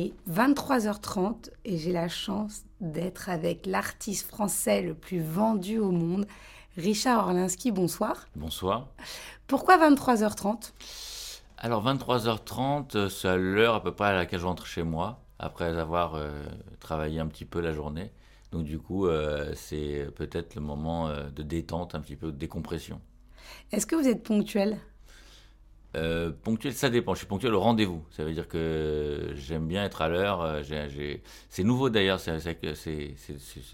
Il est 23h30 et j'ai la chance d'être avec l'artiste français le plus vendu au monde, Richard Orlinski. Bonsoir. Bonsoir. Pourquoi 23h30 Alors 23h30, c'est à l'heure à peu près à laquelle je rentre chez moi, après avoir euh, travaillé un petit peu la journée. Donc du coup, euh, c'est peut-être le moment euh, de détente, un petit peu de décompression. Est-ce que vous êtes ponctuel? Euh, ponctuel, ça dépend. Je suis ponctuel au rendez-vous. Ça veut dire que j'aime bien être à l'heure. Euh, c'est nouveau d'ailleurs. C'est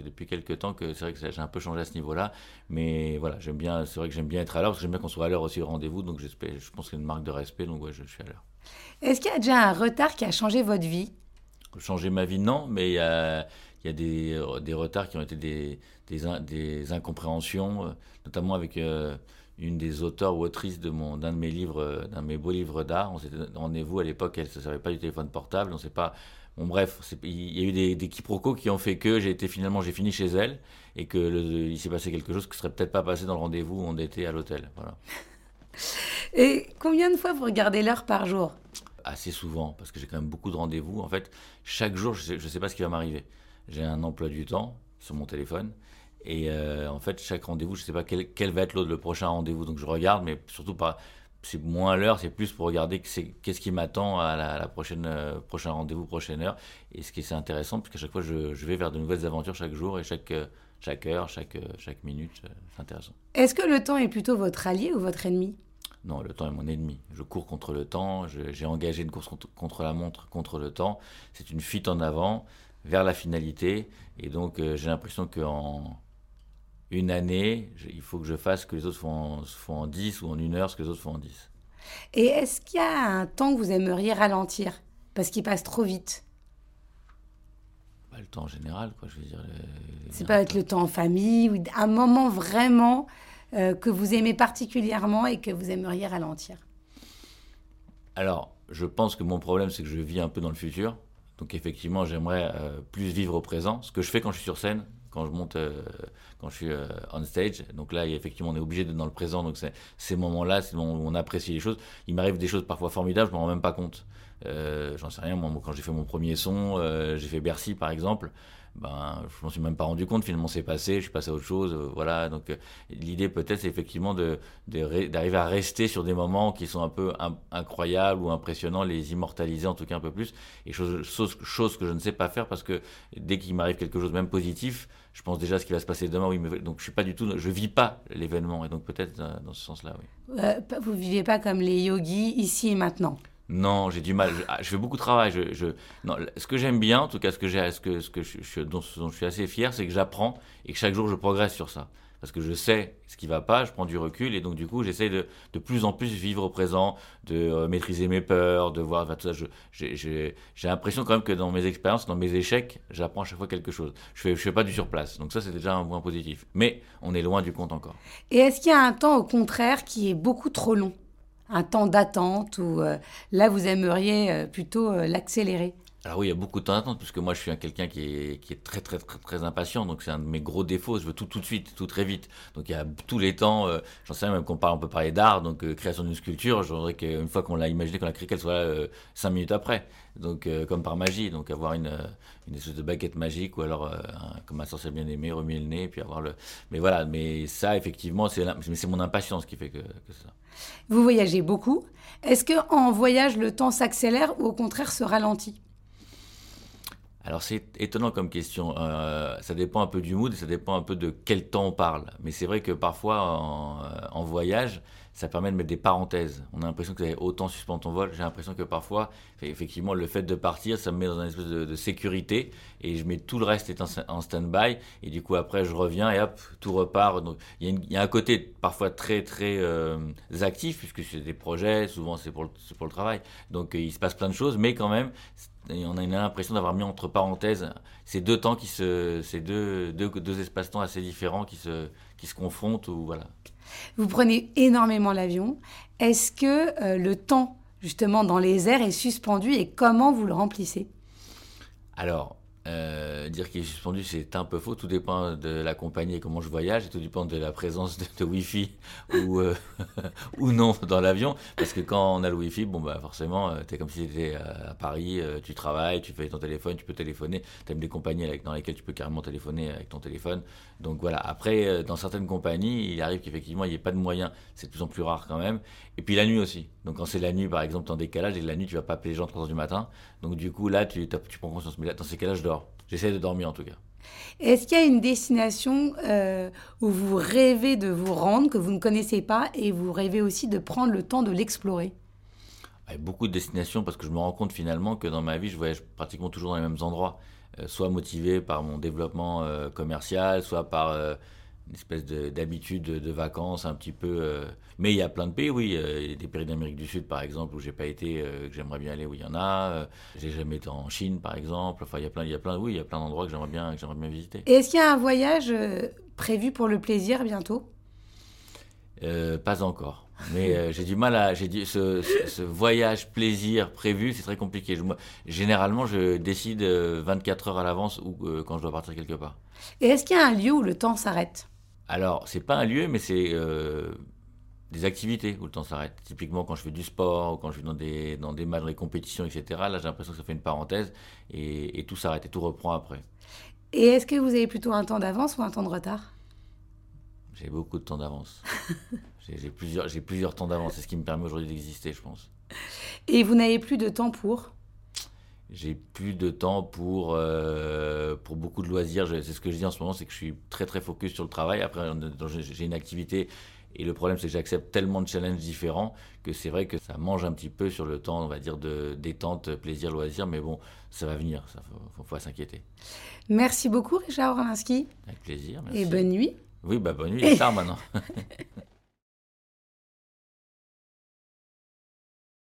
depuis quelques temps que c'est vrai que j'ai un peu changé à ce niveau-là. Mais voilà, j'aime bien. C'est vrai que j'aime bien être à l'heure parce que j'aime bien qu'on soit à l'heure aussi au rendez-vous. Donc je pense que c'est une marque de respect. Donc ouais, je, suis à l'heure. Est-ce qu'il y a déjà un retard qui a changé votre vie? Changer ma vie, non. Mais il y a, il y a des, des, retards qui ont été des, des, des incompréhensions, euh, notamment avec une des auteurs ou autrices de mon d'un de mes livres, euh, d'un de mes beaux livres d'art. On s'était rendez-vous à l'époque, elle ne savait pas du téléphone portable, on sait pas. Bon bref, il y a eu des, des quiproquos qui ont fait que j'ai été finalement j'ai fini chez elle et que il s'est passé quelque chose qui serait peut-être pas passé dans le rendez-vous où on était à l'hôtel. Voilà. Et combien de fois vous regardez l'heure par jour? Assez souvent, parce que j'ai quand même beaucoup de rendez-vous. En fait, chaque jour, je ne sais, sais pas ce qui va m'arriver. J'ai un emploi du temps sur mon téléphone et euh, en fait, chaque rendez-vous, je ne sais pas quel, quel va être le prochain rendez-vous. Donc je regarde, mais surtout pas. C'est moins l'heure, c'est plus pour regarder qu'est-ce qui m'attend à la, prochaine euh, prochain rendez-vous, prochaine heure. Et ce qui est intéressant, parce qu'à chaque fois, je, je, vais vers de nouvelles aventures chaque jour et chaque, euh, chaque heure, chaque, chaque minute. C'est intéressant. Est-ce que le temps est plutôt votre allié ou votre ennemi? Non, le temps est mon ennemi. Je cours contre le temps, j'ai engagé une course contre, contre, la montre, contre le temps. C'est une fuite en avant vers la finalité. Et donc, j'ai l'impression qu'en une année, il faut que je fasse ce que les autres font en, en 10 ou en une heure ce que les autres font en 10. Et est-ce qu'il y a un temps que vous aimeriez ralentir Parce qu'il passe trop vite? Bah, le temps en général, quoi, je veux dire. C'est pas être le temps en famille ou un moment vraiment euh, que vous aimez particulièrement et que vous aimeriez ralentir? Alors, je pense que mon problème, c'est que je vis un peu dans le futur. Donc effectivement, j'aimerais euh, plus vivre au présent. Ce que je fais quand je suis sur scène, quand je monte, euh, quand je suis euh, on stage. Donc là, effectivement, on est obligé d'être dans le présent. Donc ces moments-là, c'est où on apprécie les choses. Il m'arrive des choses parfois formidables, je m'en rends même pas compte. Euh, j'en sais rien. Moi, quand j'ai fait mon premier son, j'ai fait Bercy, par exemple ben, je m'en suis même pas rendu compte, finalement c'est passé, je suis passé à autre chose, euh, voilà. Donc euh, l'idée peut-être c'est effectivement de, d'arriver à rester sur des moments qui sont un peu incroyables ou impressionnants, les immortaliser en tout cas un peu plus, et chose, chose, que je ne sais pas faire parce que dès qu'il m'arrive quelque chose même positif, je pense déjà à ce qui va se passer demain, oui, mais, donc je suis pas du tout, je vis pas l'événement, et donc peut-être euh, dans ce sens-là, oui. vous vivez pas comme les yogis ici et maintenant? Non, j'ai du mal. Ah, je, fais beaucoup de travail. Ce que j'aime bien, en tout cas, ce que, ce que je, dont, je suis assez fier, c'est que j'apprends et que chaque jour je progresse sur ça. Parce que je sais ce qui va pas, je prends du recul et donc du coup j'essaie de, de plus en plus vivre au présent, de euh, maîtriser mes peurs, de voir. tout ça, j'ai l'impression quand même que dans mes expériences, dans mes échecs, j'apprends à chaque fois quelque chose. Je fais, je fais pas du surplace. Donc ça c'est déjà un point positif. Mais on est loin du compte encore. Et est-ce qu'il y a un temps au contraire qui est beaucoup trop long? Un temps d'attente ou euh, là vous aimeriez euh, plutôt euh, l'accélérer alors oui, il y a beaucoup de temps d'attente, parce que moi je suis un quelqu'un qui est, très, très très impatient, donc c'est un de mes gros défauts, je veux tout tout de suite, tout très vite. Donc il y a tous les temps, j'en sais même qu'on parle, on peut parler d'art, donc création d'une sculpture, je voudrais qu'une fois qu'on l'a imaginé, qu'on l'a créé, qu'elle soit cinq minutes après, donc comme par magie, donc avoir une, une espèce de baguette magique, ou alors comme un sorcier bien aimé, remuer le nez, puis avoir le... Mais voilà, mais ça effectivement, c'est mon impatience qui fait que, que ça. Vous voyagez beaucoup. Est-ce qu'en voyage, le temps s'accélère ou au contraire se ralentit? Alors c'est étonnant comme question. Euh, ça dépend un peu du mood, ça dépend un peu de quel temps on parle. Mais c'est vrai que parfois en, voyage, ça permet de mettre des parenthèses. On a l'impression que vous avez autant suspendre ton vol. J'ai l'impression que parfois, effectivement, le fait de partir, ça me met dans une espèce de, sécurité et je mets tout le reste est en, stand-by. Et du coup, après, je reviens et hop, tout repart. Donc, il y, a un côté parfois très, très euh, actif puisque c'est des projets, souvent c'est pour, pour, le travail. Donc, il se passe plein de choses, mais quand même, on a l'impression d'avoir mis entre parenthèses ces deux temps qui se, ces deux, deux, deux espaces-temps assez différents qui se, qui se confrontent ou voilà. Vous prenez énormément l'avion. Est-ce que euh, le temps, justement, dans les airs est suspendu et comment vous le remplissez? Alors, Euh, dire qu'il est suspendu, c'est un peu faux. Tout dépend de la compagnie et comment je voyage, tout dépend de la présence de, Wi-Fi ou, euh, ou non dans l'avion. Parce que quand on a le Wi-Fi, bon, bah, forcément, euh, tu es comme si tu étais à Paris, tu travailles, tu fais ton téléphone, tu peux téléphoner. Tu aimes des compagnies dans lesquelles tu peux carrément téléphoner avec ton téléphone. Donc voilà. Après, dans certaines compagnies, il arrive qu'effectivement, il n'y ait pas de moyens. C'est de plus en plus rare quand même. Et puis la nuit aussi. Donc quand c'est la nuit, par exemple, en décalage, et la nuit, tu vas pas appeler les gens à 3 h du matin. Donc du coup, là, tu, tu prends conscience. Mais là, dans ces cas-là, je dors. J'essaie de dormir en tout cas. Est-ce qu'il y a une destination euh, où vous rêvez de vous rendre, que vous ne connaissez pas, et vous rêvez aussi de prendre le temps de l'explorer? A beaucoup de destinations parce que je me rends compte finalement que dans ma vie, je voyage pratiquement toujours dans les mêmes endroits. Euh, soit motivé par mon développement euh, commercial, soit par une espèce d'habitude de, vacances un petit peu. Euh, mais il y a plein de pays, oui. Il y a des pays d'Amérique du Sud, par exemple, où j'ai pas été, euh, que j'aimerais bien aller, où il y en a. Euh, j'ai jamais été en Chine, par exemple. Enfin, il y a plein, il y a plein, oui, il y a plein d'endroits que j'aimerais bien, que j'aimerais bien visiter. Est-ce qu'il y a un voyage prévu pour le plaisir bientôt? Pas encore. Mais j'ai du mal à. J'ai dit ce, ce, voyage plaisir prévu, c'est très compliqué. Je, généralement, je décide 24 heures à l'avance ou quand je dois partir quelque part. Et est-ce qu'il y a un lieu où le temps s'arrête? Alors, c'est pas un lieu, mais c'est euh, des activités où le temps s'arrête. Typiquement, quand je fais du sport, ou quand je vais dans des, dans des matchs, dans des compétitions, etc., là, j'ai l'impression que ça fait une parenthèse et, tout s'arrête et tout reprend après. Et est-ce que vous avez plutôt un temps d'avance ou un temps de retard? J'ai beaucoup de temps d'avance. j'ai plusieurs, plusieurs temps d'avance. C'est ce qui me permet aujourd'hui d'exister, je pense. Et vous n'avez plus de temps pour? J'ai plus de temps pour, euh, pour beaucoup de loisirs. C'est ce que je dis en ce moment, c'est que je suis très très focus sur le travail. Après, j'ai une activité et le problème, c'est que j'accepte tellement de challenges différents que c'est vrai que ça mange un petit peu sur le temps, on va dire, de détente, plaisir, loisir. Mais bon, ça va venir, il faut, faut, pas s'inquiéter. Merci beaucoup, Richard Orlinski. Avec plaisir. Merci. Et bonne nuit. Oui, bah bonne nuit, c'est tard maintenant.